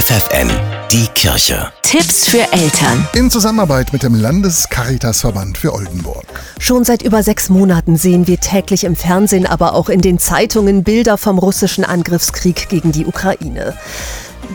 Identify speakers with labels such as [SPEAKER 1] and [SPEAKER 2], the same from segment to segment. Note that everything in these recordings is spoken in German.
[SPEAKER 1] FFN, die Kirche.
[SPEAKER 2] Tipps für Eltern.
[SPEAKER 3] In Zusammenarbeit mit dem Landescaritasverband für Oldenburg.
[SPEAKER 4] Schon seit über sechs Monaten sehen wir täglich im Fernsehen, aber auch in den Zeitungen Bilder vom russischen Angriffskrieg gegen die Ukraine.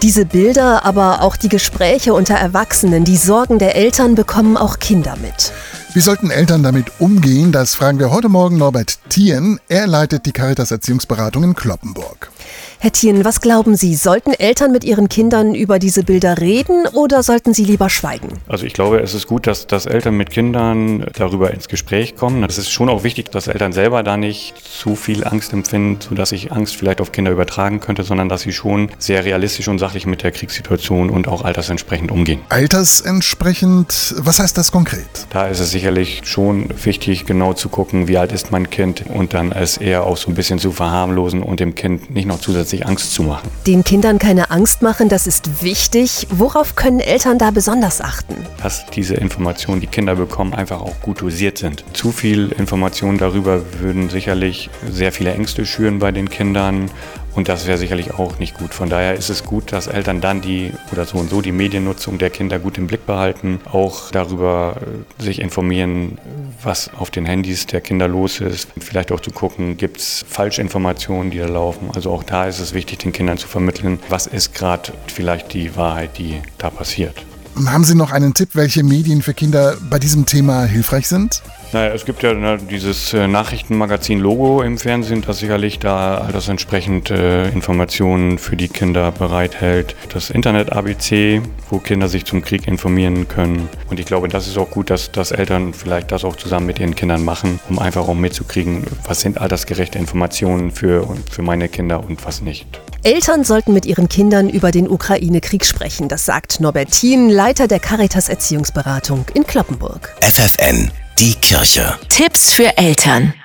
[SPEAKER 4] Diese Bilder, aber auch die Gespräche unter Erwachsenen, die Sorgen der Eltern bekommen auch Kinder mit.
[SPEAKER 3] Wie sollten Eltern damit umgehen? Das fragen wir heute Morgen Norbert Thien. Er leitet die Caritas Erziehungsberatung in Kloppenburg.
[SPEAKER 4] Herr Thien, was glauben Sie, sollten Eltern mit ihren Kindern über diese Bilder reden oder sollten sie lieber schweigen?
[SPEAKER 5] Also ich glaube, es ist gut, dass, dass Eltern mit Kindern darüber ins Gespräch kommen. Es ist schon auch wichtig, dass Eltern selber da nicht zu viel Angst empfinden, sodass sich Angst vielleicht auf Kinder übertragen könnte, sondern dass sie schon sehr realistisch und sachlich mit der Kriegssituation und auch altersentsprechend umgehen.
[SPEAKER 3] Altersentsprechend, was heißt das konkret?
[SPEAKER 5] Da ist es sicherlich schon wichtig, genau zu gucken, wie alt ist mein Kind und dann es eher auch so ein bisschen zu verharmlosen und dem Kind nicht noch zusätzlich sich Angst zu machen.
[SPEAKER 4] Den Kindern keine Angst machen, das ist wichtig. Worauf können Eltern da besonders achten?
[SPEAKER 5] Dass diese Informationen, die Kinder bekommen, einfach auch gut dosiert sind. Zu viel Informationen darüber würden sicherlich sehr viele Ängste schüren bei den Kindern und das wäre sicherlich auch nicht gut. Von daher ist es gut, dass Eltern dann die oder so und so die Mediennutzung der Kinder gut im Blick behalten, auch darüber äh, sich informieren, was auf den Handys der Kinder los ist. Vielleicht auch zu gucken, gibt es Falschinformationen, die da laufen. Also auch da ist es wichtig, den Kindern zu vermitteln, was ist gerade vielleicht die Wahrheit, die da passiert.
[SPEAKER 3] Haben Sie noch einen Tipp, welche Medien für Kinder bei diesem Thema hilfreich sind?
[SPEAKER 5] Naja, es gibt ja ne, dieses äh, Nachrichtenmagazin Logo im Fernsehen, das sicherlich da altersentsprechend äh, Informationen für die Kinder bereithält. Das Internet ABC, wo Kinder sich zum Krieg informieren können. Und ich glaube, das ist auch gut, dass, dass Eltern vielleicht das auch zusammen mit ihren Kindern machen, um einfach auch mitzukriegen, was sind altersgerechte Informationen für, für meine Kinder und was nicht.
[SPEAKER 4] Eltern sollten mit ihren Kindern über den Ukraine-Krieg sprechen, das sagt Norbert Thien, Leiter der Caritas Erziehungsberatung in Kloppenburg.
[SPEAKER 1] FFN, die Kirche.
[SPEAKER 2] Tipps für Eltern.